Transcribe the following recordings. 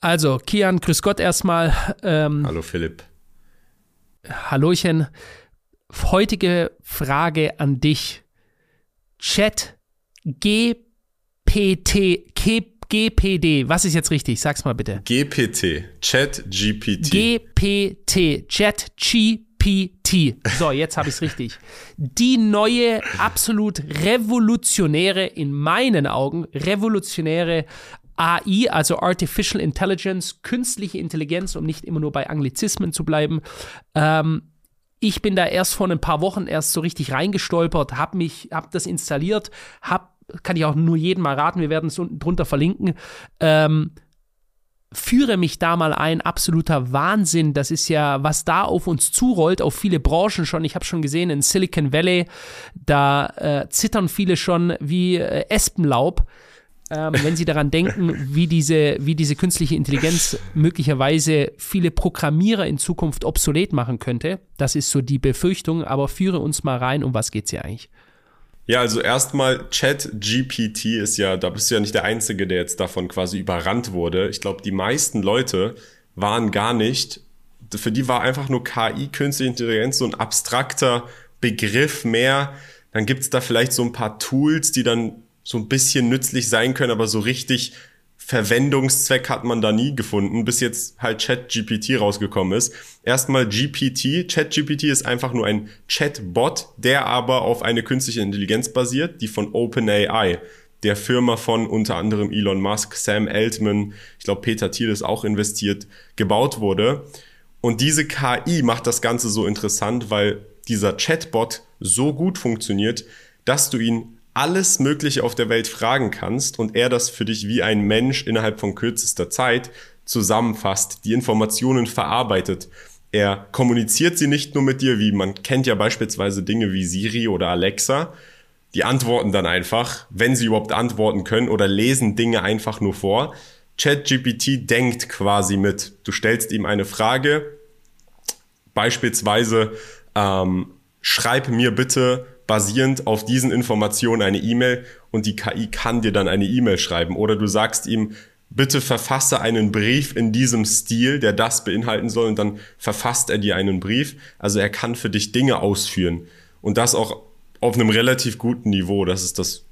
Also, Kian, grüß Gott erstmal. Ähm, Hallo Philipp. Hallöchen. Heutige Frage an dich. Chat GPT, GPD, was ist jetzt richtig? Sag's mal bitte. GPT, Chat GPT. GPT, Chat GPT. So, jetzt habe ich es richtig. Die neue, absolut revolutionäre, in meinen Augen, revolutionäre AI, also Artificial Intelligence, künstliche Intelligenz, um nicht immer nur bei Anglizismen zu bleiben. Ähm, ich bin da erst vor ein paar Wochen erst so richtig reingestolpert, habe mich, habe das installiert, hab, kann ich auch nur jedem mal raten, wir werden es unten drunter verlinken. Ähm, führe mich da mal ein, absoluter Wahnsinn. Das ist ja, was da auf uns zurollt, auf viele Branchen schon. Ich habe schon gesehen, in Silicon Valley, da äh, zittern viele schon wie äh, Espenlaub ähm, wenn Sie daran denken, wie diese, wie diese künstliche Intelligenz möglicherweise viele Programmierer in Zukunft obsolet machen könnte. Das ist so die Befürchtung, aber führe uns mal rein, um was geht es hier eigentlich? Ja, also erstmal ChatGPT ist ja, da bist du ja nicht der Einzige, der jetzt davon quasi überrannt wurde. Ich glaube, die meisten Leute waren gar nicht, für die war einfach nur KI, künstliche Intelligenz, so ein abstrakter Begriff mehr. Dann gibt's da vielleicht so ein paar Tools, die dann so ein bisschen nützlich sein können, aber so richtig Verwendungszweck hat man da nie gefunden, bis jetzt halt ChatGPT rausgekommen ist. Erstmal GPT. ChatGPT ist einfach nur ein Chatbot, der aber auf eine künstliche Intelligenz basiert, die von OpenAI, der Firma von unter anderem Elon Musk, Sam Altman, ich glaube Peter Thiel ist auch investiert, gebaut wurde. Und diese KI macht das Ganze so interessant, weil dieser Chatbot so gut funktioniert, dass du ihn alles Mögliche auf der Welt fragen kannst und er das für dich wie ein Mensch innerhalb von kürzester Zeit zusammenfasst, die Informationen verarbeitet. Er kommuniziert sie nicht nur mit dir, wie man kennt ja beispielsweise Dinge wie Siri oder Alexa. Die antworten dann einfach, wenn sie überhaupt antworten können oder lesen Dinge einfach nur vor. ChatGPT denkt quasi mit. Du stellst ihm eine Frage, beispielsweise ähm, schreib mir bitte basierend auf diesen Informationen eine E-Mail und die KI kann dir dann eine E-Mail schreiben. Oder du sagst ihm, bitte verfasse einen Brief in diesem Stil, der das beinhalten soll, und dann verfasst er dir einen Brief. Also er kann für dich Dinge ausführen. Und das auch auf einem relativ guten Niveau. Das ist das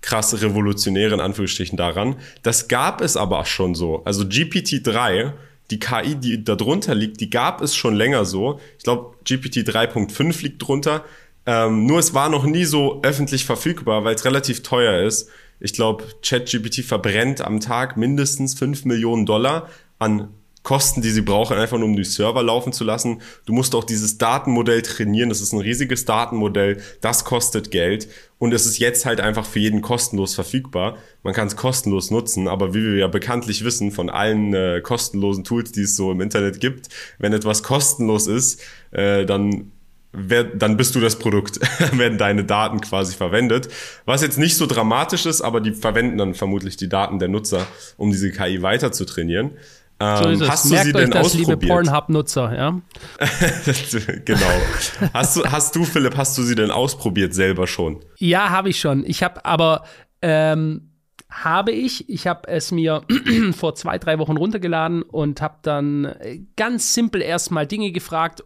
krasse Revolutionäre in Anführungsstrichen daran. Das gab es aber schon so. Also GPT-3, die KI, die darunter liegt, die gab es schon länger so. Ich glaube, GPT 3.5 liegt drunter. Ähm, nur es war noch nie so öffentlich verfügbar, weil es relativ teuer ist. Ich glaube, ChatGPT verbrennt am Tag mindestens 5 Millionen Dollar an Kosten, die sie brauchen, einfach nur um die Server laufen zu lassen. Du musst auch dieses Datenmodell trainieren. Das ist ein riesiges Datenmodell. Das kostet Geld. Und es ist jetzt halt einfach für jeden kostenlos verfügbar. Man kann es kostenlos nutzen. Aber wie wir ja bekanntlich wissen von allen äh, kostenlosen Tools, die es so im Internet gibt, wenn etwas kostenlos ist, äh, dann wer, dann bist du das Produkt, werden deine Daten quasi verwendet. Was jetzt nicht so dramatisch ist, aber die verwenden dann vermutlich die Daten der Nutzer, um diese KI weiter zu trainieren. Ähm, so hast du Merkt sie denn das, ausprobiert? liebe Pornhub-Nutzer, ja? genau. Hast du, hast du, Philipp, hast du sie denn ausprobiert selber schon? Ja, habe ich schon. Ich habe aber ähm, habe ich. Ich habe es mir vor zwei, drei Wochen runtergeladen und habe dann ganz simpel erstmal Dinge gefragt,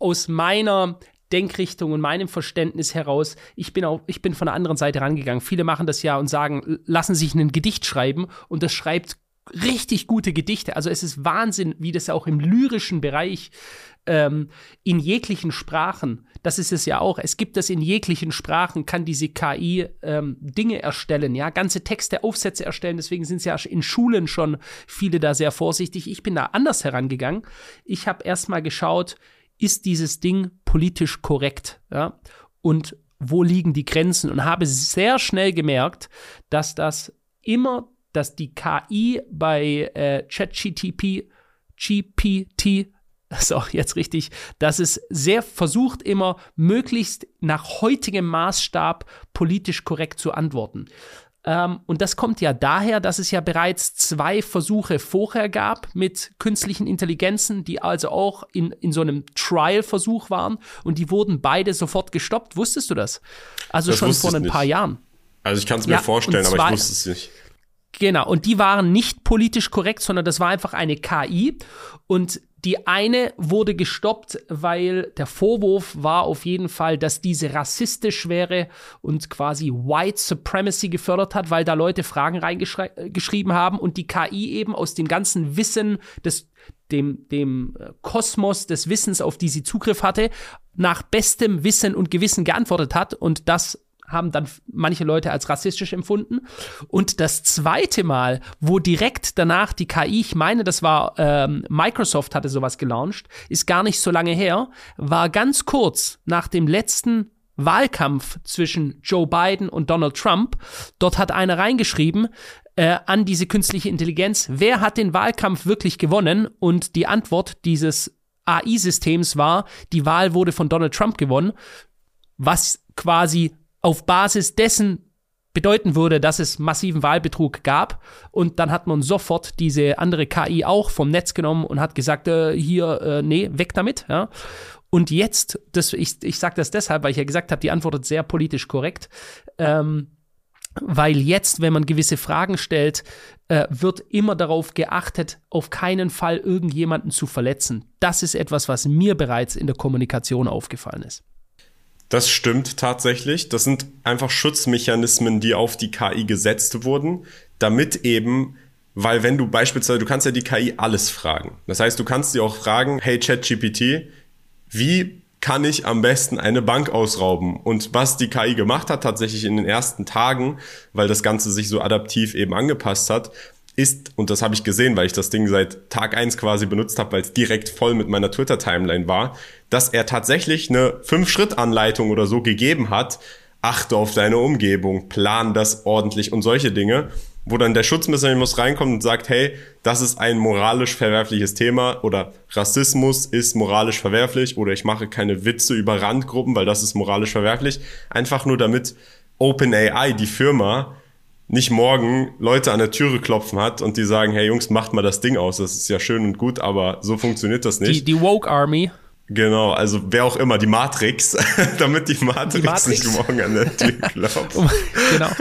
aus meiner Denkrichtung und meinem Verständnis heraus, ich bin auch, ich bin von der anderen Seite rangegangen. Viele machen das ja und sagen, lassen sich ein Gedicht schreiben und das schreibt richtig gute Gedichte. Also es ist Wahnsinn, wie das auch im lyrischen Bereich ähm, in jeglichen Sprachen, das ist es ja auch, es gibt das in jeglichen Sprachen, kann diese KI ähm, Dinge erstellen, ja, ganze Texte, Aufsätze erstellen, deswegen sind es ja in Schulen schon viele da sehr vorsichtig. Ich bin da anders herangegangen. Ich habe erstmal geschaut, ist dieses Ding politisch korrekt? Ja? Und wo liegen die Grenzen? Und habe sehr schnell gemerkt, dass das immer, dass die KI bei äh, ChatGTP, GPT, ist auch jetzt richtig, dass es sehr versucht, immer möglichst nach heutigem Maßstab politisch korrekt zu antworten. Ähm, und das kommt ja daher, dass es ja bereits zwei Versuche vorher gab mit künstlichen Intelligenzen, die also auch in, in so einem Trial-Versuch waren und die wurden beide sofort gestoppt. Wusstest du das? Also das schon vor ein paar Jahren. Also ich kann es mir ja, vorstellen, aber ich wusste es nicht. Genau, und die waren nicht politisch korrekt, sondern das war einfach eine KI. Und die eine wurde gestoppt, weil der Vorwurf war auf jeden Fall, dass diese rassistisch wäre und quasi White Supremacy gefördert hat, weil da Leute Fragen reingeschrieben haben und die KI eben aus dem ganzen Wissen des dem, dem äh, Kosmos des Wissens, auf die sie Zugriff hatte, nach bestem Wissen und Gewissen geantwortet hat und das haben dann manche Leute als rassistisch empfunden. Und das zweite Mal, wo direkt danach die KI, ich meine, das war ähm, Microsoft hatte sowas gelauncht, ist gar nicht so lange her, war ganz kurz nach dem letzten Wahlkampf zwischen Joe Biden und Donald Trump. Dort hat einer reingeschrieben äh, an diese künstliche Intelligenz, wer hat den Wahlkampf wirklich gewonnen? Und die Antwort dieses AI-Systems war, die Wahl wurde von Donald Trump gewonnen, was quasi auf Basis dessen bedeuten würde, dass es massiven Wahlbetrug gab. Und dann hat man sofort diese andere KI auch vom Netz genommen und hat gesagt, äh, hier, äh, nee, weg damit. Ja. Und jetzt, das, ich, ich sage das deshalb, weil ich ja gesagt habe, die antwortet sehr politisch korrekt. Ähm, weil jetzt, wenn man gewisse Fragen stellt, äh, wird immer darauf geachtet, auf keinen Fall irgendjemanden zu verletzen. Das ist etwas, was mir bereits in der Kommunikation aufgefallen ist. Das stimmt tatsächlich. Das sind einfach Schutzmechanismen, die auf die KI gesetzt wurden, damit eben, weil wenn du beispielsweise, du kannst ja die KI alles fragen. Das heißt, du kannst sie auch fragen, hey ChatGPT, wie kann ich am besten eine Bank ausrauben? Und was die KI gemacht hat tatsächlich in den ersten Tagen, weil das Ganze sich so adaptiv eben angepasst hat, ist, und das habe ich gesehen, weil ich das Ding seit Tag eins quasi benutzt habe, weil es direkt voll mit meiner Twitter-Timeline war, dass er tatsächlich eine Fünf-Schritt-Anleitung oder so gegeben hat. Achte auf deine Umgebung, plan das ordentlich und solche Dinge, wo dann der Schutzmechanismus reinkommt und sagt, hey, das ist ein moralisch verwerfliches Thema oder Rassismus ist moralisch verwerflich oder ich mache keine Witze über Randgruppen, weil das ist moralisch verwerflich. Einfach nur damit OpenAI, die Firma, nicht morgen Leute an der Türe klopfen hat und die sagen, hey Jungs, macht mal das Ding aus. Das ist ja schön und gut, aber so funktioniert das nicht. Die, die Woke Army. Genau, also wer auch immer, die Matrix, damit die Matrix, die Matrix, nicht morgen an der Tür klopft. genau.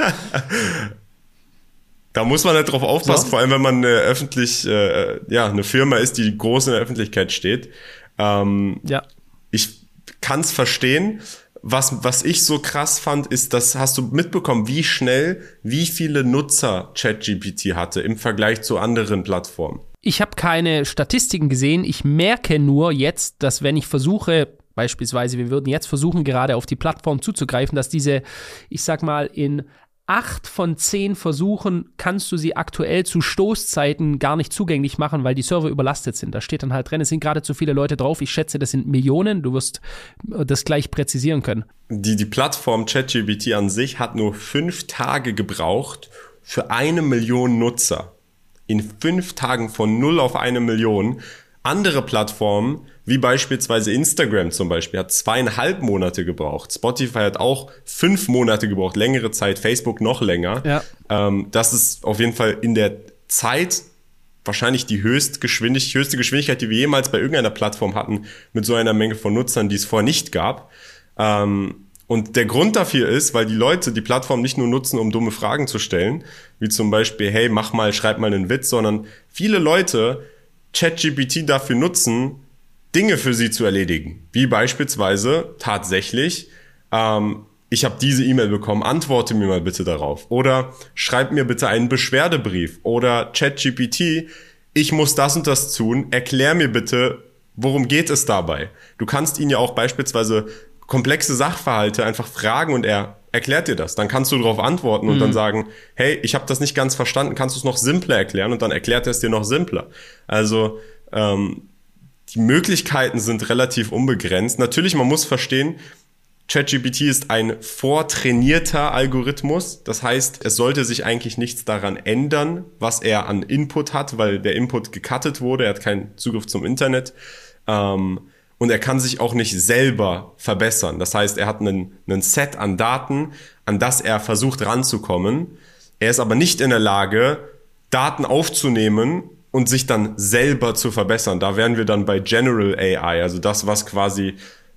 Da muss man halt drauf aufpassen, so. vor allem wenn man eine öffentlich, äh, ja, eine Firma ist, die groß in der Öffentlichkeit steht. Ähm, ja. Ich kann es verstehen, was, was ich so krass fand, ist, das hast du mitbekommen, wie schnell, wie viele Nutzer ChatGPT hatte im Vergleich zu anderen Plattformen. Ich habe keine Statistiken gesehen. Ich merke nur jetzt, dass wenn ich versuche, beispielsweise, wir würden jetzt versuchen, gerade auf die Plattform zuzugreifen, dass diese, ich sag mal, in acht von zehn Versuchen kannst du sie aktuell zu Stoßzeiten gar nicht zugänglich machen, weil die Server überlastet sind. Da steht dann halt drin, es sind gerade zu viele Leute drauf. Ich schätze, das sind Millionen. Du wirst äh, das gleich präzisieren können. Die, die Plattform ChatGPT an sich hat nur fünf Tage gebraucht für eine Million Nutzer. In fünf Tagen von null auf eine Million. Andere Plattformen wie beispielsweise Instagram zum Beispiel hat zweieinhalb Monate gebraucht. Spotify hat auch fünf Monate gebraucht, längere Zeit, Facebook noch länger. Ja. Ähm, das ist auf jeden Fall in der Zeit wahrscheinlich die höchste Geschwindigkeit, höchste Geschwindigkeit, die wir jemals bei irgendeiner Plattform hatten, mit so einer Menge von Nutzern, die es vorher nicht gab. Ähm, und der Grund dafür ist, weil die Leute die Plattform nicht nur nutzen, um dumme Fragen zu stellen, wie zum Beispiel, hey, mach mal, schreib mal einen Witz, sondern viele Leute ChatGPT dafür nutzen, Dinge für sie zu erledigen. Wie beispielsweise tatsächlich, ähm, ich habe diese E-Mail bekommen, antworte mir mal bitte darauf. Oder schreib mir bitte einen Beschwerdebrief. Oder ChatGPT, ich muss das und das tun, erklär mir bitte, worum geht es dabei. Du kannst ihn ja auch beispielsweise komplexe Sachverhalte einfach fragen und er erklärt dir das. Dann kannst du darauf antworten und mhm. dann sagen, hey, ich habe das nicht ganz verstanden, kannst du es noch simpler erklären und dann erklärt er es dir noch simpler. Also ähm, die Möglichkeiten sind relativ unbegrenzt. Natürlich, man muss verstehen, ChatGPT ist ein vortrainierter Algorithmus. Das heißt, es sollte sich eigentlich nichts daran ändern, was er an Input hat, weil der Input gecuttet wurde. Er hat keinen Zugriff zum Internet. Ähm, und er kann sich auch nicht selber verbessern. Das heißt, er hat einen, einen Set an Daten, an das er versucht ranzukommen. Er ist aber nicht in der Lage, Daten aufzunehmen und sich dann selber zu verbessern. Da wären wir dann bei General AI, also das, was quasi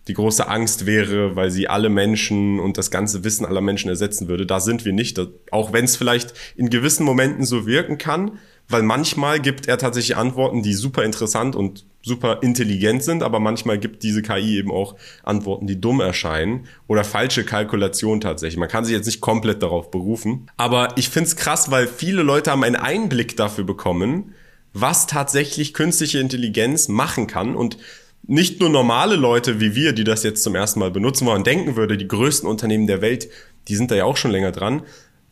die große Angst wäre, weil sie alle Menschen und das ganze Wissen aller Menschen ersetzen würde. Da sind wir nicht, auch wenn es vielleicht in gewissen Momenten so wirken kann, weil manchmal gibt er tatsächlich Antworten, die super interessant und super intelligent sind, aber manchmal gibt diese KI eben auch Antworten, die dumm erscheinen oder falsche Kalkulationen tatsächlich. Man kann sich jetzt nicht komplett darauf berufen, aber ich find's krass, weil viele Leute haben einen Einblick dafür bekommen, was tatsächlich künstliche Intelligenz machen kann und nicht nur normale Leute wie wir, die das jetzt zum ersten Mal benutzen, wo man denken würde, die größten Unternehmen der Welt, die sind da ja auch schon länger dran,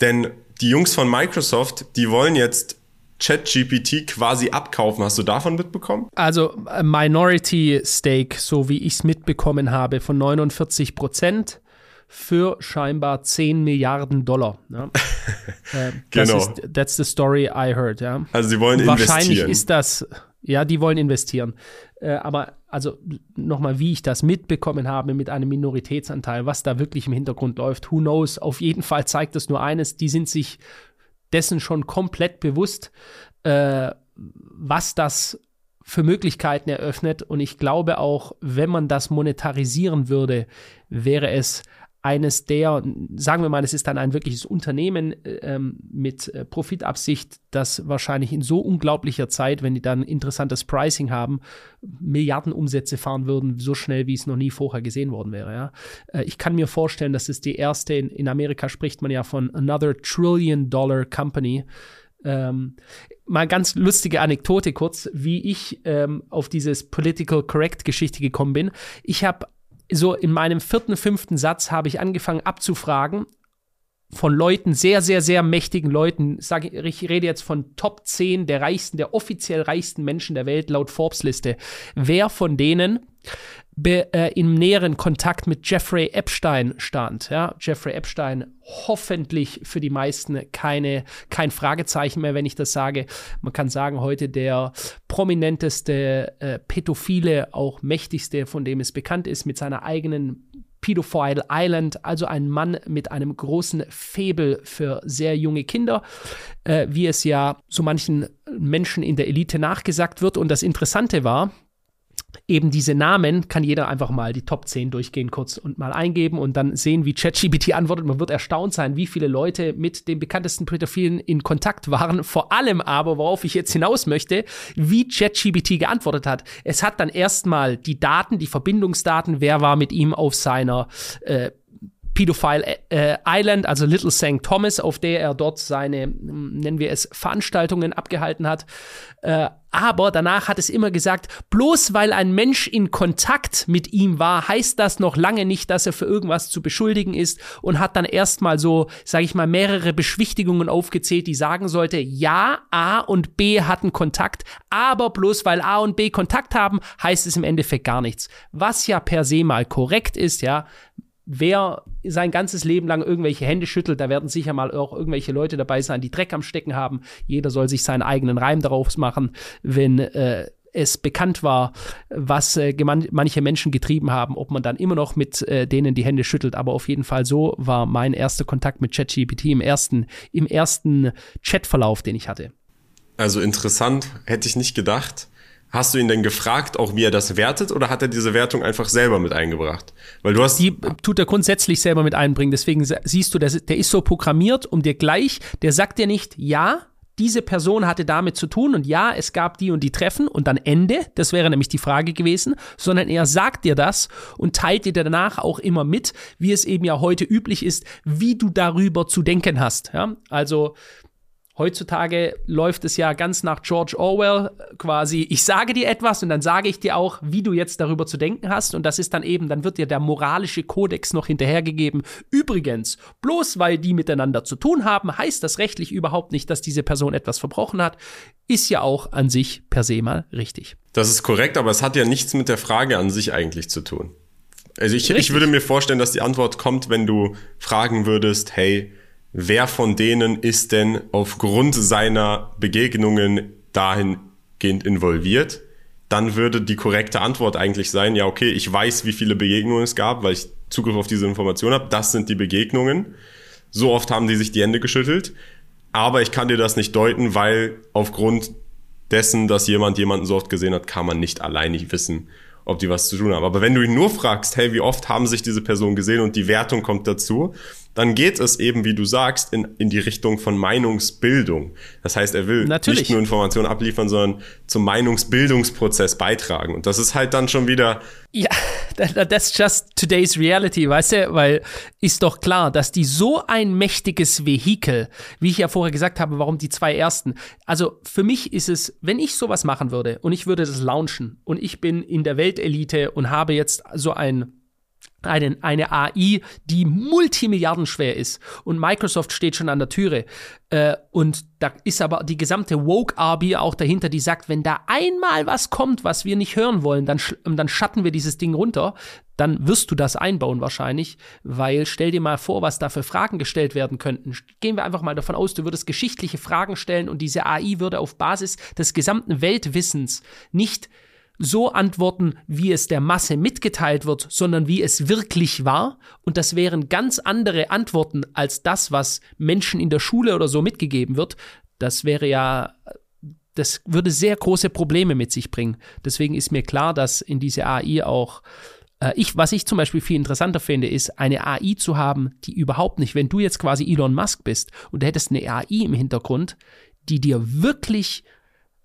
denn die Jungs von Microsoft, die wollen jetzt ChatGPT quasi abkaufen. Hast du davon mitbekommen? Also Minority Stake, so wie ich es mitbekommen habe, von 49 Prozent für scheinbar 10 Milliarden Dollar. Ja. äh, genau. Ist, that's the story I heard. Ja. Also sie wollen Wahrscheinlich investieren. Wahrscheinlich ist das, ja, die wollen investieren. Äh, aber also nochmal, wie ich das mitbekommen habe mit einem Minoritätsanteil, was da wirklich im Hintergrund läuft, who knows. Auf jeden Fall zeigt das nur eines, die sind sich dessen schon komplett bewusst, äh, was das für Möglichkeiten eröffnet. Und ich glaube auch, wenn man das monetarisieren würde, wäre es eines der, sagen wir mal, es ist dann ein wirkliches Unternehmen ähm, mit äh, Profitabsicht, das wahrscheinlich in so unglaublicher Zeit, wenn die dann interessantes Pricing haben, Milliardenumsätze fahren würden, so schnell, wie es noch nie vorher gesehen worden wäre. Ja? Äh, ich kann mir vorstellen, dass es die erste, in, in Amerika spricht man ja von Another Trillion Dollar Company. Ähm, mal ganz lustige Anekdote kurz, wie ich ähm, auf dieses Political Correct Geschichte gekommen bin. Ich habe so in meinem vierten, fünften Satz habe ich angefangen abzufragen von Leuten, sehr, sehr, sehr mächtigen Leuten. Sag, ich rede jetzt von Top 10 der reichsten, der offiziell reichsten Menschen der Welt laut Forbes-Liste. Wer von denen be, äh, im näheren Kontakt mit Jeffrey Epstein stand. Ja? Jeffrey Epstein hoffentlich für die meisten keine, kein Fragezeichen mehr, wenn ich das sage. Man kann sagen, heute der prominenteste äh, Pädophile, auch mächtigste, von dem es bekannt ist, mit seiner eigenen Pedophile Island, also ein Mann mit einem großen Febel für sehr junge Kinder, äh, wie es ja so manchen Menschen in der Elite nachgesagt wird. Und das Interessante war, eben diese Namen kann jeder einfach mal die Top 10 durchgehen kurz und mal eingeben und dann sehen, wie ChatGPT antwortet. Man wird erstaunt sein, wie viele Leute mit den bekanntesten Pädophilen in Kontakt waren. Vor allem aber, worauf ich jetzt hinaus möchte, wie ChatGPT geantwortet hat. Es hat dann erstmal die Daten, die Verbindungsdaten, wer war mit ihm auf seiner äh, Pedophile äh, Island, also Little St. Thomas, auf der er dort seine, nennen wir es, Veranstaltungen abgehalten hat. Äh, aber danach hat es immer gesagt, bloß weil ein Mensch in Kontakt mit ihm war, heißt das noch lange nicht, dass er für irgendwas zu beschuldigen ist und hat dann erstmal so, sage ich mal, mehrere Beschwichtigungen aufgezählt, die sagen sollte, ja, A und B hatten Kontakt, aber bloß weil A und B Kontakt haben, heißt es im Endeffekt gar nichts. Was ja per se mal korrekt ist, ja, wer sein ganzes Leben lang irgendwelche Hände schüttelt, da werden sicher mal auch irgendwelche Leute dabei sein, die Dreck am Stecken haben. Jeder soll sich seinen eigenen Reim darauf machen, wenn äh, es bekannt war, was äh, manche Menschen getrieben haben, ob man dann immer noch mit äh, denen die Hände schüttelt. Aber auf jeden Fall so war mein erster Kontakt mit ChatGPT im ersten, im ersten Chatverlauf, den ich hatte. Also interessant, hätte ich nicht gedacht. Hast du ihn denn gefragt, auch wie er das wertet, oder hat er diese Wertung einfach selber mit eingebracht? Weil du hast. Die tut er grundsätzlich selber mit einbringen. Deswegen siehst du, der, ist so programmiert, um dir gleich, der sagt dir nicht, ja, diese Person hatte damit zu tun und ja, es gab die und die Treffen und dann Ende, das wäre nämlich die Frage gewesen, sondern er sagt dir das und teilt dir danach auch immer mit, wie es eben ja heute üblich ist, wie du darüber zu denken hast. Ja? Also Heutzutage läuft es ja ganz nach George Orwell quasi, ich sage dir etwas und dann sage ich dir auch, wie du jetzt darüber zu denken hast. Und das ist dann eben, dann wird dir der moralische Kodex noch hinterhergegeben. Übrigens, bloß weil die miteinander zu tun haben, heißt das rechtlich überhaupt nicht, dass diese Person etwas verbrochen hat. Ist ja auch an sich per se mal richtig. Das ist korrekt, aber es hat ja nichts mit der Frage an sich eigentlich zu tun. Also ich, ich würde mir vorstellen, dass die Antwort kommt, wenn du fragen würdest, hey, wer von denen ist denn aufgrund seiner Begegnungen dahingehend involviert, dann würde die korrekte Antwort eigentlich sein, ja, okay, ich weiß, wie viele Begegnungen es gab, weil ich Zugriff auf diese Information habe. Das sind die Begegnungen. So oft haben die sich die Hände geschüttelt. Aber ich kann dir das nicht deuten, weil aufgrund dessen, dass jemand jemanden so oft gesehen hat, kann man nicht alleinig wissen, ob die was zu tun haben. Aber wenn du ihn nur fragst, hey, wie oft haben sich diese Personen gesehen und die Wertung kommt dazu, dann geht es eben, wie du sagst, in, in die Richtung von Meinungsbildung. Das heißt, er will Natürlich. nicht nur Informationen abliefern, sondern zum Meinungsbildungsprozess beitragen. Und das ist halt dann schon wieder. Ja, that's just today's reality, weißt du? Weil ist doch klar, dass die so ein mächtiges Vehikel, wie ich ja vorher gesagt habe, warum die zwei ersten. Also für mich ist es, wenn ich sowas machen würde und ich würde das launchen und ich bin in der Weltelite und habe jetzt so ein eine, eine AI, die multimilliardenschwer ist. Und Microsoft steht schon an der Türe. Äh, und da ist aber die gesamte Woke-Army auch dahinter, die sagt, wenn da einmal was kommt, was wir nicht hören wollen, dann, dann schatten wir dieses Ding runter, dann wirst du das einbauen wahrscheinlich, weil stell dir mal vor, was da für Fragen gestellt werden könnten. Gehen wir einfach mal davon aus, du würdest geschichtliche Fragen stellen und diese AI würde auf Basis des gesamten Weltwissens nicht so antworten, wie es der Masse mitgeteilt wird, sondern wie es wirklich war. Und das wären ganz andere Antworten als das, was Menschen in der Schule oder so mitgegeben wird. Das wäre ja, das würde sehr große Probleme mit sich bringen. Deswegen ist mir klar, dass in diese AI auch äh, ich, was ich zum Beispiel viel interessanter finde, ist eine AI zu haben, die überhaupt nicht, wenn du jetzt quasi Elon Musk bist und du hättest eine AI im Hintergrund, die dir wirklich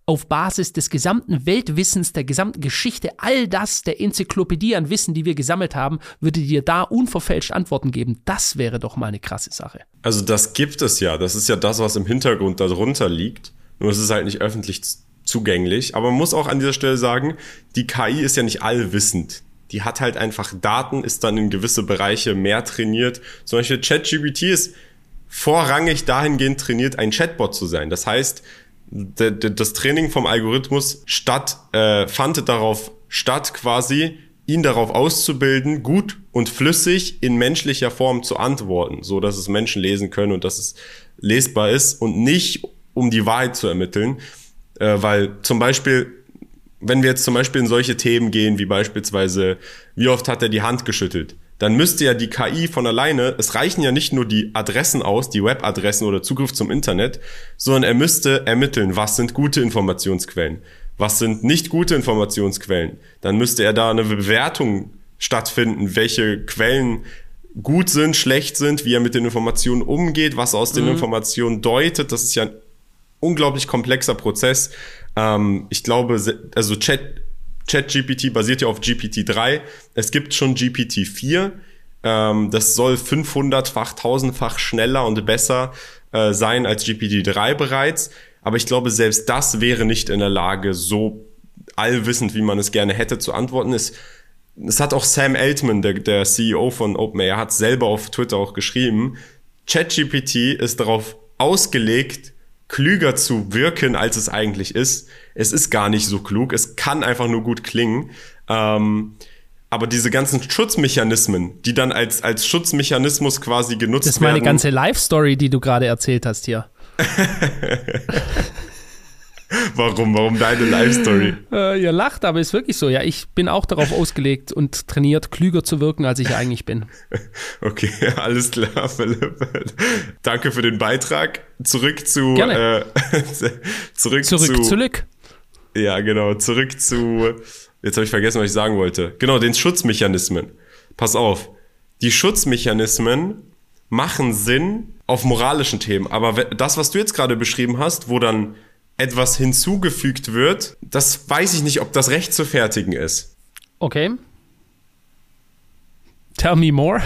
auf Basis des gesamten Weltwissens, der gesamten Geschichte, all das, der Enzyklopädie an Wissen, die wir gesammelt haben, würde dir da unverfälscht Antworten geben. Das wäre doch mal eine krasse Sache. Also das gibt es ja. Das ist ja das, was im Hintergrund darunter liegt. Nur es ist halt nicht öffentlich zugänglich. Aber man muss auch an dieser Stelle sagen, die KI ist ja nicht allwissend. Die hat halt einfach Daten, ist dann in gewisse Bereiche mehr trainiert. Zum Beispiel ChatGPT ist vorrangig dahingehend trainiert, ein Chatbot zu sein. Das heißt, das Training vom Algorithmus statt, äh, fand darauf statt, quasi ihn darauf auszubilden, gut und flüssig in menschlicher Form zu antworten, so dass es Menschen lesen können und dass es lesbar ist und nicht um die Wahrheit zu ermitteln, äh, weil zum Beispiel wenn wir jetzt zum Beispiel in solche Themen gehen, wie beispielsweise, wie oft hat er die Hand geschüttelt, dann müsste ja die KI von alleine, es reichen ja nicht nur die Adressen aus, die Webadressen oder Zugriff zum Internet, sondern er müsste ermitteln, was sind gute Informationsquellen, was sind nicht gute Informationsquellen. Dann müsste er da eine Bewertung stattfinden, welche Quellen gut sind, schlecht sind, wie er mit den Informationen umgeht, was aus den mhm. Informationen deutet. Das ist ja ein unglaublich komplexer Prozess. Ähm, ich glaube, also Chat, ChatGPT basiert ja auf GPT-3. Es gibt schon GPT-4. Ähm, das soll 500-fach, 1000-fach schneller und besser äh, sein als GPT-3 bereits. Aber ich glaube, selbst das wäre nicht in der Lage, so allwissend, wie man es gerne hätte, zu antworten. Es, es hat auch Sam Altman, der, der CEO von OpenAI, hat selber auf Twitter auch geschrieben, ChatGPT ist darauf ausgelegt, klüger zu wirken, als es eigentlich ist. Es ist gar nicht so klug. Es kann einfach nur gut klingen. Ähm, aber diese ganzen Schutzmechanismen, die dann als, als Schutzmechanismus quasi genutzt werden. Das ist meine werden, ganze Life-Story, die du gerade erzählt hast hier. Warum? Warum deine Live-Story? Äh, ihr lacht, aber ist wirklich so. Ja, ich bin auch darauf ausgelegt und trainiert, klüger zu wirken, als ich eigentlich bin. Okay, alles klar, Philipp. Danke für den Beitrag. Zurück zu. Gerne. Äh, zurück, zurück zu. Zurück. Ja, genau. Zurück zu. Jetzt habe ich vergessen, was ich sagen wollte. Genau, den Schutzmechanismen. Pass auf. Die Schutzmechanismen machen Sinn auf moralischen Themen. Aber das, was du jetzt gerade beschrieben hast, wo dann etwas hinzugefügt wird, das weiß ich nicht, ob das recht zu fertigen ist. Okay. Tell me more.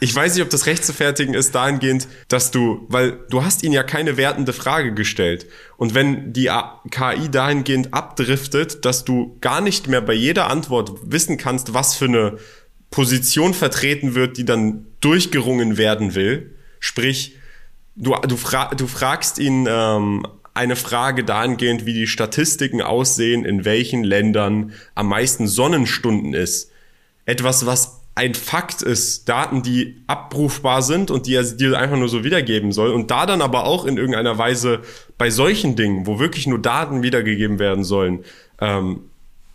Ich weiß nicht, ob das recht zu fertigen ist, dahingehend, dass du, weil du hast ihn ja keine wertende Frage gestellt. Und wenn die KI dahingehend abdriftet, dass du gar nicht mehr bei jeder Antwort wissen kannst, was für eine Position vertreten wird, die dann durchgerungen werden will, sprich, du, du, fra du fragst ihn ähm, eine Frage dahingehend, wie die Statistiken aussehen, in welchen Ländern am meisten Sonnenstunden ist. Etwas, was ein Fakt ist, Daten, die abrufbar sind und die er dir einfach nur so wiedergeben soll. Und da dann aber auch in irgendeiner Weise bei solchen Dingen, wo wirklich nur Daten wiedergegeben werden sollen, ähm,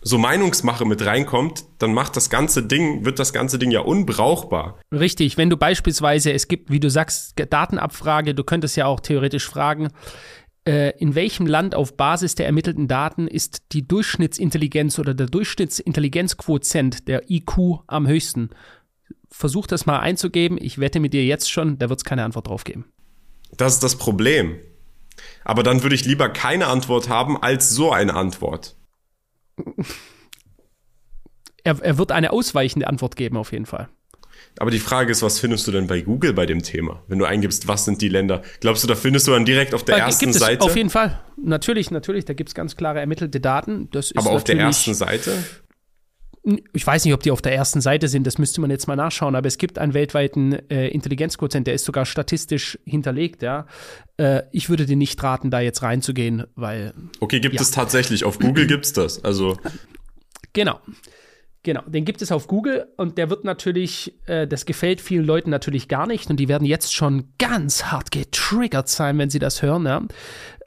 so Meinungsmache mit reinkommt, dann macht das ganze Ding, wird das ganze Ding ja unbrauchbar. Richtig, wenn du beispielsweise, es gibt, wie du sagst, Datenabfrage, du könntest ja auch theoretisch fragen, in welchem Land auf Basis der ermittelten Daten ist die Durchschnittsintelligenz oder der Durchschnittsintelligenzquotient der IQ am höchsten? Versuch das mal einzugeben. Ich wette mit dir jetzt schon, da wird es keine Antwort drauf geben. Das ist das Problem. Aber dann würde ich lieber keine Antwort haben als so eine Antwort. Er, er wird eine ausweichende Antwort geben, auf jeden Fall. Aber die Frage ist, was findest du denn bei Google bei dem Thema? Wenn du eingibst, was sind die Länder? Glaubst du, da findest du dann direkt auf der da ersten gibt es Seite? Auf jeden Fall. Natürlich, natürlich, da gibt es ganz klare ermittelte Daten. Das ist Aber auf der ersten Seite? Ich weiß nicht, ob die auf der ersten Seite sind, das müsste man jetzt mal nachschauen, aber es gibt einen weltweiten äh, Intelligenzquotient, der ist sogar statistisch hinterlegt, ja. Äh, ich würde dir nicht raten, da jetzt reinzugehen, weil. Okay, gibt ja. es tatsächlich. Auf Google gibt es das. Also. Genau. Genau, den gibt es auf Google und der wird natürlich, äh, das gefällt vielen Leuten natürlich gar nicht und die werden jetzt schon ganz hart getriggert sein, wenn sie das hören, ja.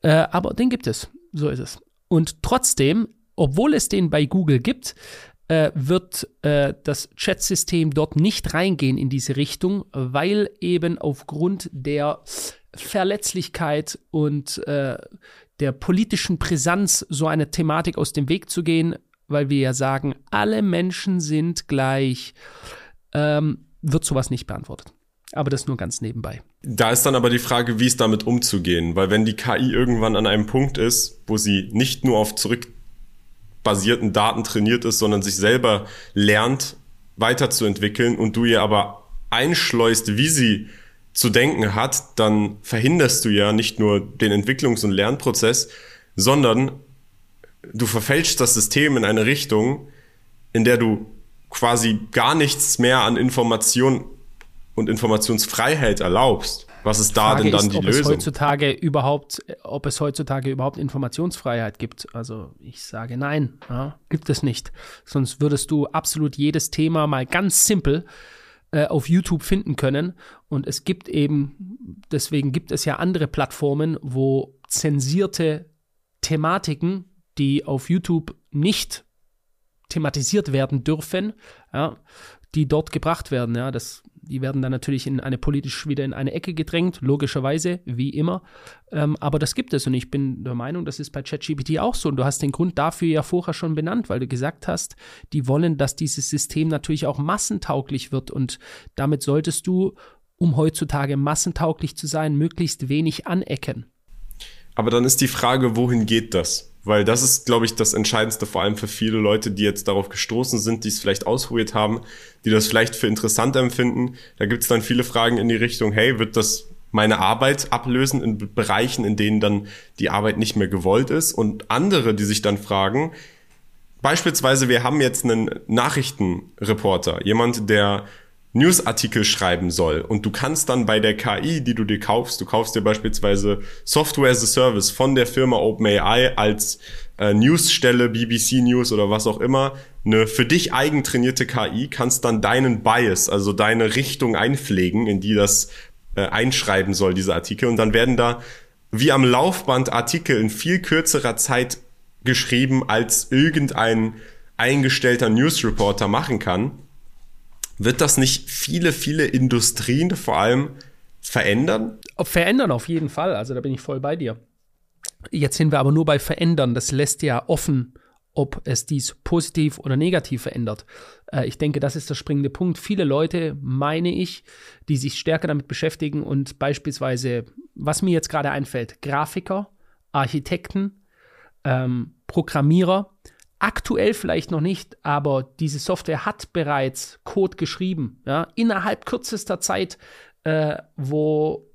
Äh, aber den gibt es, so ist es. Und trotzdem, obwohl es den bei Google gibt, äh, wird äh, das Chatsystem dort nicht reingehen in diese Richtung, weil eben aufgrund der Verletzlichkeit und äh, der politischen Brisanz so eine Thematik aus dem Weg zu gehen, weil wir ja sagen, alle Menschen sind gleich, ähm, wird sowas nicht beantwortet. Aber das nur ganz nebenbei. Da ist dann aber die Frage, wie es damit umzugehen, weil wenn die KI irgendwann an einem Punkt ist, wo sie nicht nur auf zurückbasierten Daten trainiert ist, sondern sich selber lernt, weiterzuentwickeln und du ihr aber einschleust, wie sie zu denken hat, dann verhinderst du ja nicht nur den Entwicklungs- und Lernprozess, sondern du verfälschst das System in eine Richtung, in der du quasi gar nichts mehr an Information und Informationsfreiheit erlaubst. Was ist da denn dann ist, die ob Lösung? Es heutzutage überhaupt, ob es heutzutage überhaupt Informationsfreiheit gibt. Also ich sage nein, ja, gibt es nicht. Sonst würdest du absolut jedes Thema mal ganz simpel äh, auf YouTube finden können. Und es gibt eben, deswegen gibt es ja andere Plattformen, wo zensierte Thematiken die auf YouTube nicht thematisiert werden dürfen, ja, die dort gebracht werden. Ja, das, die werden dann natürlich in eine politisch wieder in eine Ecke gedrängt, logischerweise, wie immer. Ähm, aber das gibt es und ich bin der Meinung, das ist bei ChatGPT auch so. Und du hast den Grund dafür ja vorher schon benannt, weil du gesagt hast, die wollen, dass dieses System natürlich auch massentauglich wird und damit solltest du, um heutzutage massentauglich zu sein, möglichst wenig anecken. Aber dann ist die Frage, wohin geht das? Weil das ist, glaube ich, das Entscheidendste, vor allem für viele Leute, die jetzt darauf gestoßen sind, die es vielleicht ausprobiert haben, die das vielleicht für interessant empfinden. Da gibt es dann viele Fragen in die Richtung, hey, wird das meine Arbeit ablösen in Bereichen, in denen dann die Arbeit nicht mehr gewollt ist? Und andere, die sich dann fragen, beispielsweise, wir haben jetzt einen Nachrichtenreporter, jemand, der Newsartikel schreiben soll. Und du kannst dann bei der KI, die du dir kaufst, du kaufst dir beispielsweise Software as a Service von der Firma OpenAI als äh, Newsstelle, BBC News oder was auch immer, eine für dich eigentrainierte KI, kannst dann deinen Bias, also deine Richtung einpflegen, in die das äh, einschreiben soll, diese Artikel. Und dann werden da wie am Laufband Artikel in viel kürzerer Zeit geschrieben, als irgendein eingestellter Newsreporter machen kann. Wird das nicht viele, viele Industrien vor allem verändern? Verändern auf jeden Fall. Also da bin ich voll bei dir. Jetzt sind wir aber nur bei verändern. Das lässt ja offen, ob es dies positiv oder negativ verändert. Äh, ich denke, das ist der springende Punkt. Viele Leute, meine ich, die sich stärker damit beschäftigen und beispielsweise, was mir jetzt gerade einfällt, Grafiker, Architekten, ähm, Programmierer, Aktuell vielleicht noch nicht, aber diese Software hat bereits Code geschrieben, ja, innerhalb kürzester Zeit, äh, wo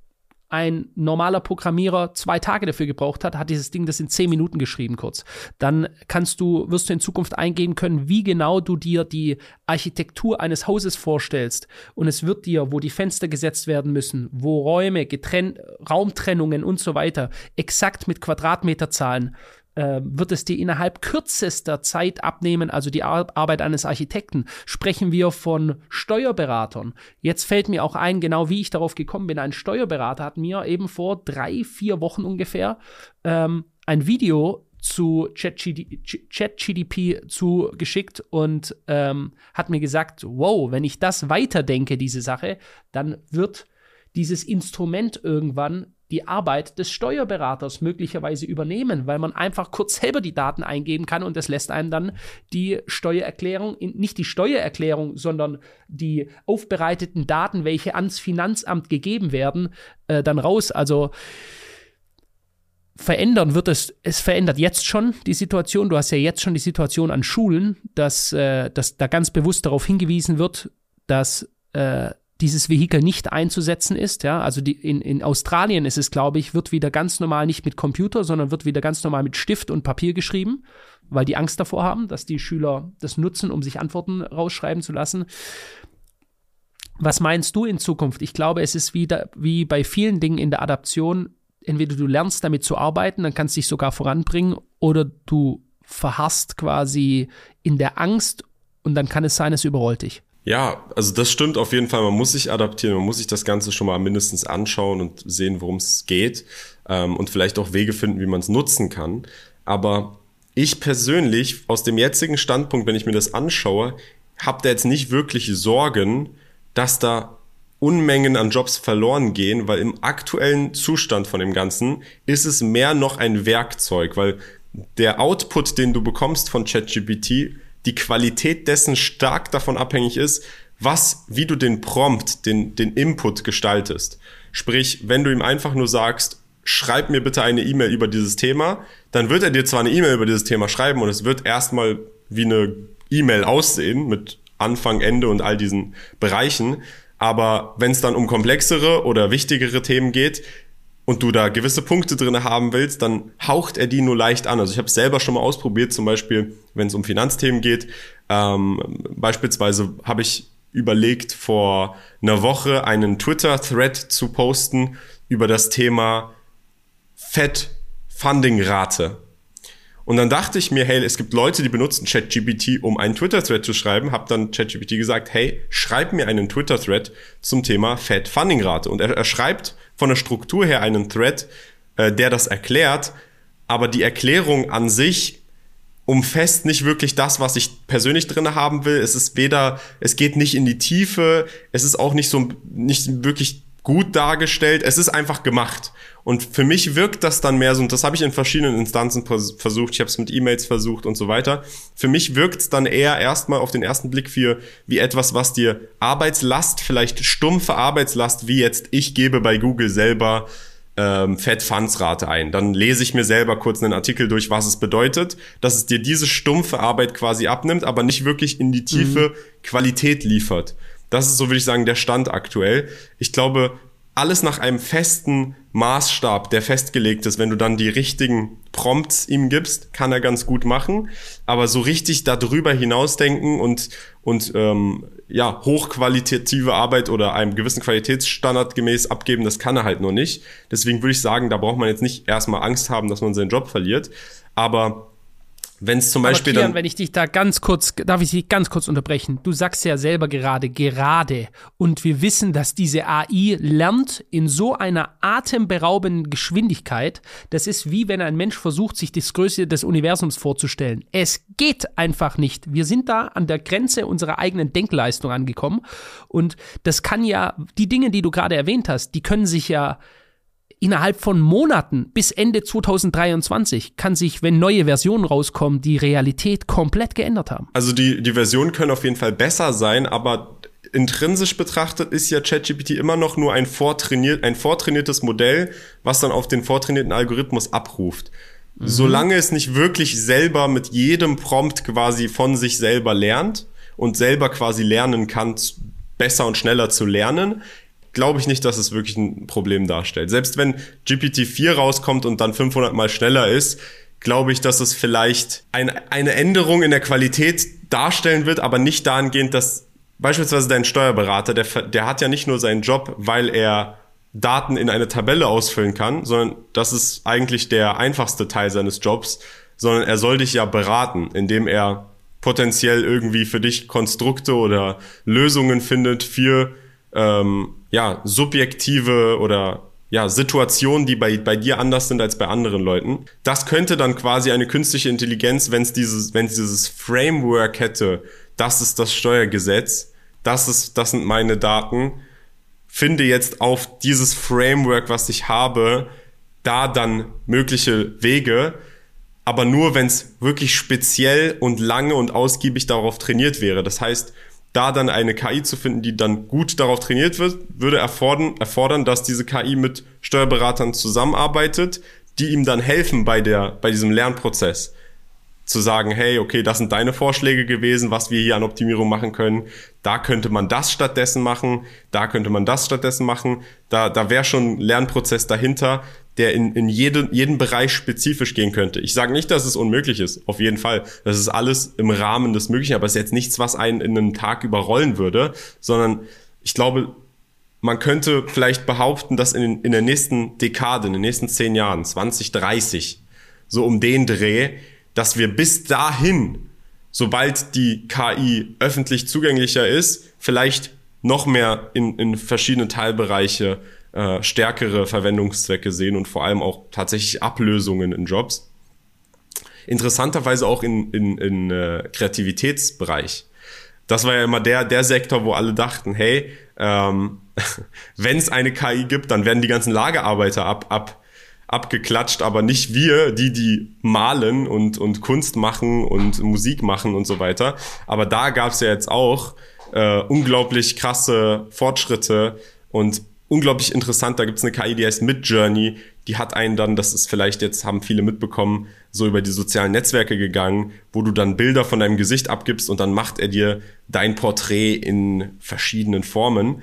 ein normaler Programmierer zwei Tage dafür gebraucht hat, hat dieses Ding das in zehn Minuten geschrieben kurz. Dann kannst du, wirst du in Zukunft eingeben können, wie genau du dir die Architektur eines Hauses vorstellst. Und es wird dir, wo die Fenster gesetzt werden müssen, wo Räume, getrennt, Raumtrennungen und so weiter, exakt mit Quadratmeterzahlen äh, wird es dir innerhalb kürzester Zeit abnehmen, also die Ar Arbeit eines Architekten. Sprechen wir von Steuerberatern. Jetzt fällt mir auch ein, genau wie ich darauf gekommen bin. Ein Steuerberater hat mir eben vor drei, vier Wochen ungefähr ähm, ein Video zu ChatGDP zugeschickt und ähm, hat mir gesagt, wow, wenn ich das weiterdenke, diese Sache, dann wird dieses Instrument irgendwann die Arbeit des Steuerberaters möglicherweise übernehmen, weil man einfach kurz selber die Daten eingeben kann und das lässt einem dann die Steuererklärung, nicht die Steuererklärung, sondern die aufbereiteten Daten, welche ans Finanzamt gegeben werden, äh, dann raus. Also verändern wird es, es verändert jetzt schon die Situation. Du hast ja jetzt schon die Situation an Schulen, dass, äh, dass da ganz bewusst darauf hingewiesen wird, dass äh, dieses Vehikel nicht einzusetzen ist. Ja, also die, in, in Australien ist es, glaube ich, wird wieder ganz normal nicht mit Computer, sondern wird wieder ganz normal mit Stift und Papier geschrieben, weil die Angst davor haben, dass die Schüler das nutzen, um sich Antworten rausschreiben zu lassen. Was meinst du in Zukunft? Ich glaube, es ist wieder wie bei vielen Dingen in der Adaption. Entweder du lernst damit zu arbeiten, dann kannst du dich sogar voranbringen, oder du verhasst quasi in der Angst und dann kann es sein, es überrollt dich. Ja, also das stimmt auf jeden Fall. Man muss sich adaptieren, man muss sich das Ganze schon mal mindestens anschauen und sehen, worum es geht ähm, und vielleicht auch Wege finden, wie man es nutzen kann. Aber ich persönlich, aus dem jetzigen Standpunkt, wenn ich mir das anschaue, habe da jetzt nicht wirklich Sorgen, dass da Unmengen an Jobs verloren gehen, weil im aktuellen Zustand von dem Ganzen ist es mehr noch ein Werkzeug, weil der Output, den du bekommst von ChatGPT, die Qualität dessen stark davon abhängig ist, was, wie du den Prompt, den, den Input gestaltest. Sprich, wenn du ihm einfach nur sagst, schreib mir bitte eine E-Mail über dieses Thema, dann wird er dir zwar eine E-Mail über dieses Thema schreiben und es wird erstmal wie eine E-Mail aussehen mit Anfang, Ende und all diesen Bereichen. Aber wenn es dann um komplexere oder wichtigere Themen geht, und du da gewisse Punkte drin haben willst, dann haucht er die nur leicht an. Also ich habe es selber schon mal ausprobiert, zum Beispiel, wenn es um Finanzthemen geht. Ähm, beispielsweise habe ich überlegt, vor einer Woche einen Twitter-Thread zu posten über das Thema Fed-Funding-Rate. Und dann dachte ich mir, hey, es gibt Leute, die benutzen ChatGPT, um einen Twitter-Thread zu schreiben. Hab dann ChatGPT gesagt, hey, schreib mir einen Twitter-Thread zum Thema Fed Funding Rate. Und er, er schreibt von der Struktur her einen Thread, äh, der das erklärt. Aber die Erklärung an sich umfasst nicht wirklich das, was ich persönlich drin haben will. Es ist weder, es geht nicht in die Tiefe, es ist auch nicht so, nicht wirklich gut dargestellt. Es ist einfach gemacht. Und für mich wirkt das dann mehr so, und das habe ich in verschiedenen Instanzen versucht, ich habe es mit E-Mails versucht und so weiter. Für mich wirkt es dann eher erstmal auf den ersten Blick für wie etwas, was dir Arbeitslast, vielleicht stumpfe Arbeitslast, wie jetzt ich gebe bei Google selber ähm, Fed Funds Rate ein. Dann lese ich mir selber kurz einen Artikel durch, was es bedeutet, dass es dir diese stumpfe Arbeit quasi abnimmt, aber nicht wirklich in die tiefe mhm. Qualität liefert. Das ist so, würde ich sagen, der Stand aktuell. Ich glaube, alles nach einem festen Maßstab, der festgelegt ist. Wenn du dann die richtigen Prompts ihm gibst, kann er ganz gut machen. Aber so richtig darüber hinausdenken und, und ähm, ja, hochqualitative Arbeit oder einem gewissen Qualitätsstandard gemäß abgeben, das kann er halt nur nicht. Deswegen würde ich sagen, da braucht man jetzt nicht erstmal Angst haben, dass man seinen Job verliert. Aber wenn es zum Beispiel Kian, dann. Wenn ich dich da ganz kurz, darf ich dich ganz kurz unterbrechen? Du sagst ja selber gerade, gerade. Und wir wissen, dass diese AI lernt in so einer atemberaubenden Geschwindigkeit. Das ist wie wenn ein Mensch versucht, sich das Größe des Universums vorzustellen. Es geht einfach nicht. Wir sind da an der Grenze unserer eigenen Denkleistung angekommen. Und das kann ja, die Dinge, die du gerade erwähnt hast, die können sich ja innerhalb von Monaten bis Ende 2023 kann sich, wenn neue Versionen rauskommen, die Realität komplett geändert haben. Also die, die Versionen können auf jeden Fall besser sein, aber intrinsisch betrachtet ist ja ChatGPT immer noch nur ein, vortrainiert, ein vortrainiertes Modell, was dann auf den vortrainierten Algorithmus abruft. Mhm. Solange es nicht wirklich selber mit jedem Prompt quasi von sich selber lernt und selber quasi lernen kann, besser und schneller zu lernen, glaube ich nicht, dass es wirklich ein Problem darstellt. Selbst wenn GPT-4 rauskommt und dann 500 mal schneller ist, glaube ich, dass es vielleicht ein, eine Änderung in der Qualität darstellen wird, aber nicht dahingehend, dass beispielsweise dein Steuerberater, der, der hat ja nicht nur seinen Job, weil er Daten in eine Tabelle ausfüllen kann, sondern das ist eigentlich der einfachste Teil seines Jobs, sondern er soll dich ja beraten, indem er potenziell irgendwie für dich Konstrukte oder Lösungen findet für ähm, ja, subjektive oder ja, Situationen, die bei, bei dir anders sind als bei anderen Leuten. Das könnte dann quasi eine künstliche Intelligenz, wenn es dieses, wenn es dieses Framework hätte, das ist das Steuergesetz, das ist, das sind meine Daten, finde jetzt auf dieses Framework, was ich habe, da dann mögliche Wege, aber nur wenn es wirklich speziell und lange und ausgiebig darauf trainiert wäre. Das heißt, da dann eine KI zu finden, die dann gut darauf trainiert wird, würde erfordern, erfordern, dass diese KI mit Steuerberatern zusammenarbeitet, die ihm dann helfen bei der, bei diesem Lernprozess zu sagen, hey, okay, das sind deine Vorschläge gewesen, was wir hier an Optimierung machen können. Da könnte man das stattdessen machen, da könnte man das stattdessen machen. Da, da wäre schon ein Lernprozess dahinter, der in, in jeden, jeden Bereich spezifisch gehen könnte. Ich sage nicht, dass es unmöglich ist, auf jeden Fall. Das ist alles im Rahmen des Möglichen, aber es ist jetzt nichts, was einen in einen Tag überrollen würde, sondern ich glaube, man könnte vielleicht behaupten, dass in, in der nächsten Dekade, in den nächsten zehn Jahren, 2030, so um den Dreh, dass wir bis dahin, sobald die KI öffentlich zugänglicher ist, vielleicht noch mehr in, in verschiedene Teilbereiche äh, stärkere Verwendungszwecke sehen und vor allem auch tatsächlich Ablösungen in Jobs. Interessanterweise auch in, in, in äh, Kreativitätsbereich. Das war ja immer der, der Sektor, wo alle dachten, hey, ähm, wenn es eine KI gibt, dann werden die ganzen Lagerarbeiter ab, ab, abgeklatscht, aber nicht wir, die, die malen und, und Kunst machen und Musik machen und so weiter. Aber da gab es ja jetzt auch äh, unglaublich krasse Fortschritte und unglaublich interessant. Da gibt's eine KI, die heißt Midjourney. Die hat einen dann, das ist vielleicht jetzt, haben viele mitbekommen, so über die sozialen Netzwerke gegangen, wo du dann Bilder von deinem Gesicht abgibst und dann macht er dir dein Porträt in verschiedenen Formen.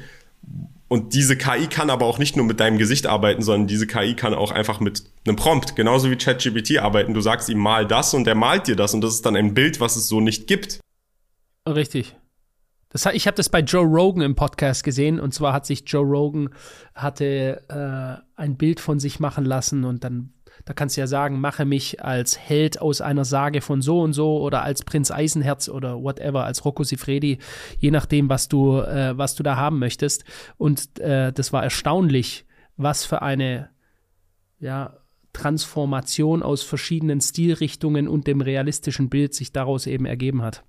Und diese KI kann aber auch nicht nur mit deinem Gesicht arbeiten, sondern diese KI kann auch einfach mit einem Prompt, genauso wie ChatGPT arbeiten. Du sagst ihm mal das und der malt dir das und das ist dann ein Bild, was es so nicht gibt. Richtig. Das, ich habe das bei Joe Rogan im Podcast gesehen und zwar hat sich Joe Rogan hatte äh, ein Bild von sich machen lassen und dann da kannst du ja sagen, mache mich als Held aus einer Sage von so und so oder als Prinz Eisenherz oder whatever, als Rocco Sifredi, je nachdem, was du, äh, was du da haben möchtest. Und äh, das war erstaunlich, was für eine ja, Transformation aus verschiedenen Stilrichtungen und dem realistischen Bild sich daraus eben ergeben hat.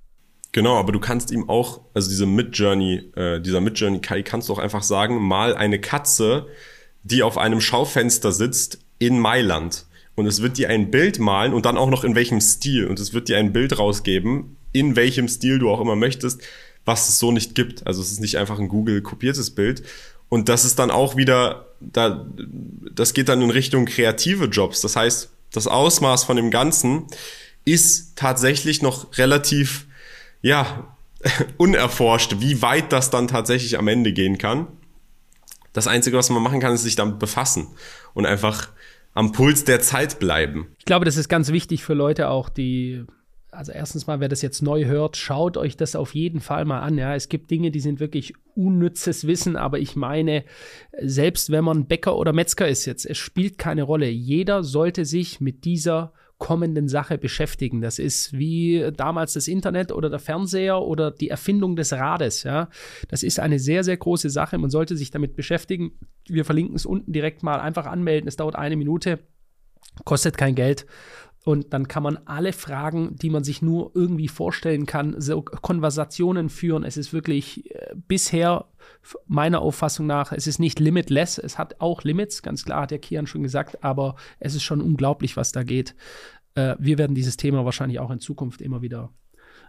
Genau, aber du kannst ihm auch, also diese Midjourney, äh, dieser Midjourney Kai, kannst du auch einfach sagen, mal eine Katze, die auf einem Schaufenster sitzt in Mailand. Und es wird dir ein Bild malen und dann auch noch in welchem Stil. Und es wird dir ein Bild rausgeben, in welchem Stil du auch immer möchtest, was es so nicht gibt. Also es ist nicht einfach ein Google kopiertes Bild. Und das ist dann auch wieder, da, das geht dann in Richtung kreative Jobs. Das heißt, das Ausmaß von dem Ganzen ist tatsächlich noch relativ, ja, unerforscht, wie weit das dann tatsächlich am Ende gehen kann. Das Einzige, was man machen kann, ist sich damit befassen und einfach am Puls der Zeit bleiben. Ich glaube, das ist ganz wichtig für Leute auch, die also erstens mal, wer das jetzt neu hört, schaut euch das auf jeden Fall mal an. Ja, es gibt Dinge, die sind wirklich unnützes Wissen, aber ich meine, selbst wenn man Bäcker oder Metzger ist jetzt, es spielt keine Rolle. Jeder sollte sich mit dieser kommenden Sache beschäftigen. Das ist wie damals das Internet oder der Fernseher oder die Erfindung des Rades. Ja, das ist eine sehr, sehr große Sache. Man sollte sich damit beschäftigen. Wir verlinken es unten direkt mal. Einfach anmelden. Es dauert eine Minute, kostet kein Geld. Und dann kann man alle Fragen, die man sich nur irgendwie vorstellen kann, so Konversationen führen. Es ist wirklich äh, bisher meiner Auffassung nach, es ist nicht limitless. Es hat auch Limits, ganz klar, hat der Kian schon gesagt, aber es ist schon unglaublich, was da geht. Äh, wir werden dieses Thema wahrscheinlich auch in Zukunft immer wieder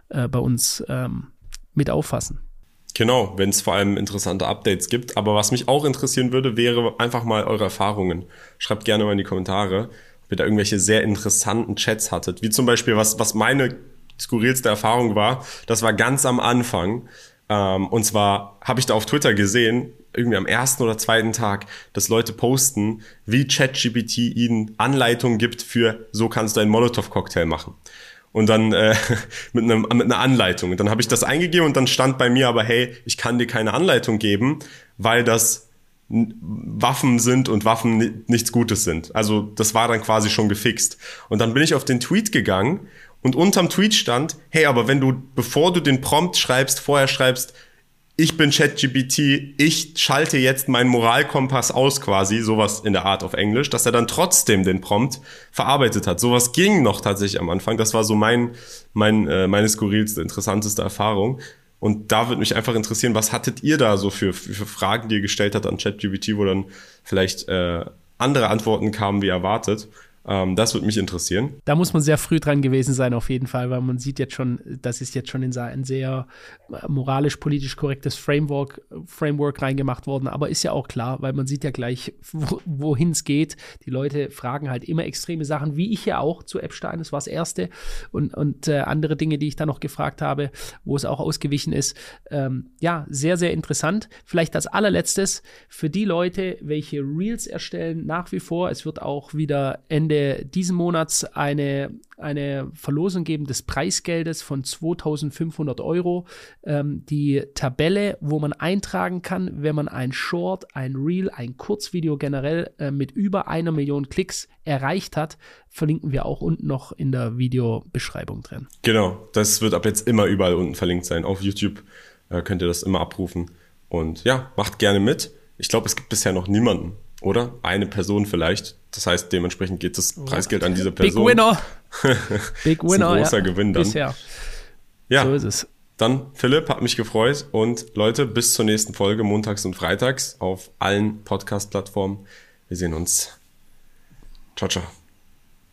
äh, bei uns ähm, mit auffassen. Genau, wenn es vor allem interessante Updates gibt. Aber was mich auch interessieren würde, wäre einfach mal eure Erfahrungen. Schreibt gerne mal in die Kommentare ihr da irgendwelche sehr interessanten Chats hattet. Wie zum Beispiel, was, was meine skurrilste Erfahrung war, das war ganz am Anfang. Ähm, und zwar habe ich da auf Twitter gesehen, irgendwie am ersten oder zweiten Tag, dass Leute posten, wie ChatGPT ihnen Anleitungen gibt für, so kannst du einen Molotow-Cocktail machen. Und dann äh, mit, einem, mit einer Anleitung. Und dann habe ich das eingegeben und dann stand bei mir aber, hey, ich kann dir keine Anleitung geben, weil das Waffen sind und Waffen nichts Gutes sind. Also das war dann quasi schon gefixt. Und dann bin ich auf den Tweet gegangen und unterm Tweet stand, hey, aber wenn du, bevor du den Prompt schreibst, vorher schreibst, ich bin ChatGPT, ich schalte jetzt meinen Moralkompass aus quasi, sowas in der Art auf Englisch, dass er dann trotzdem den Prompt verarbeitet hat. Sowas ging noch tatsächlich am Anfang. Das war so mein, mein, äh, meine skurrilste, interessanteste Erfahrung. Und da würde mich einfach interessieren, was hattet ihr da so für, für Fragen, die ihr gestellt habt an ChatGPT, wo dann vielleicht äh, andere Antworten kamen wie erwartet? Ähm, das würde mich interessieren. Da muss man sehr früh dran gewesen sein, auf jeden Fall, weil man sieht jetzt schon, das ist jetzt schon in ein sehr moralisch-politisch korrektes Framework, Framework reingemacht worden. Aber ist ja auch klar, weil man sieht ja gleich, wohin es geht. Die Leute fragen halt immer extreme Sachen, wie ich ja auch zu Epstein, das war das Erste. Und, und äh, andere Dinge, die ich da noch gefragt habe, wo es auch ausgewichen ist. Ähm, ja, sehr, sehr interessant. Vielleicht als allerletztes für die Leute, welche Reels erstellen, nach wie vor. Es wird auch wieder Ende Ende diesen Monats eine, eine Verlosung geben des Preisgeldes von 2500 Euro. Ähm, die Tabelle, wo man eintragen kann, wenn man ein Short, ein Reel, ein Kurzvideo generell äh, mit über einer Million Klicks erreicht hat, verlinken wir auch unten noch in der Videobeschreibung drin. Genau, das wird ab jetzt immer überall unten verlinkt sein. Auf YouTube äh, könnt ihr das immer abrufen. Und ja, macht gerne mit. Ich glaube, es gibt bisher noch niemanden, oder? Eine Person vielleicht. Das heißt, dementsprechend geht das Preisgeld an diese Person. Big Winner. Big Winner. ein großer ja. Gewinn dann. Bisher. Ja. So ist es. Dann, Philipp, hat mich gefreut. Und Leute, bis zur nächsten Folge, montags und freitags auf allen Podcast-Plattformen. Wir sehen uns. Ciao, ciao.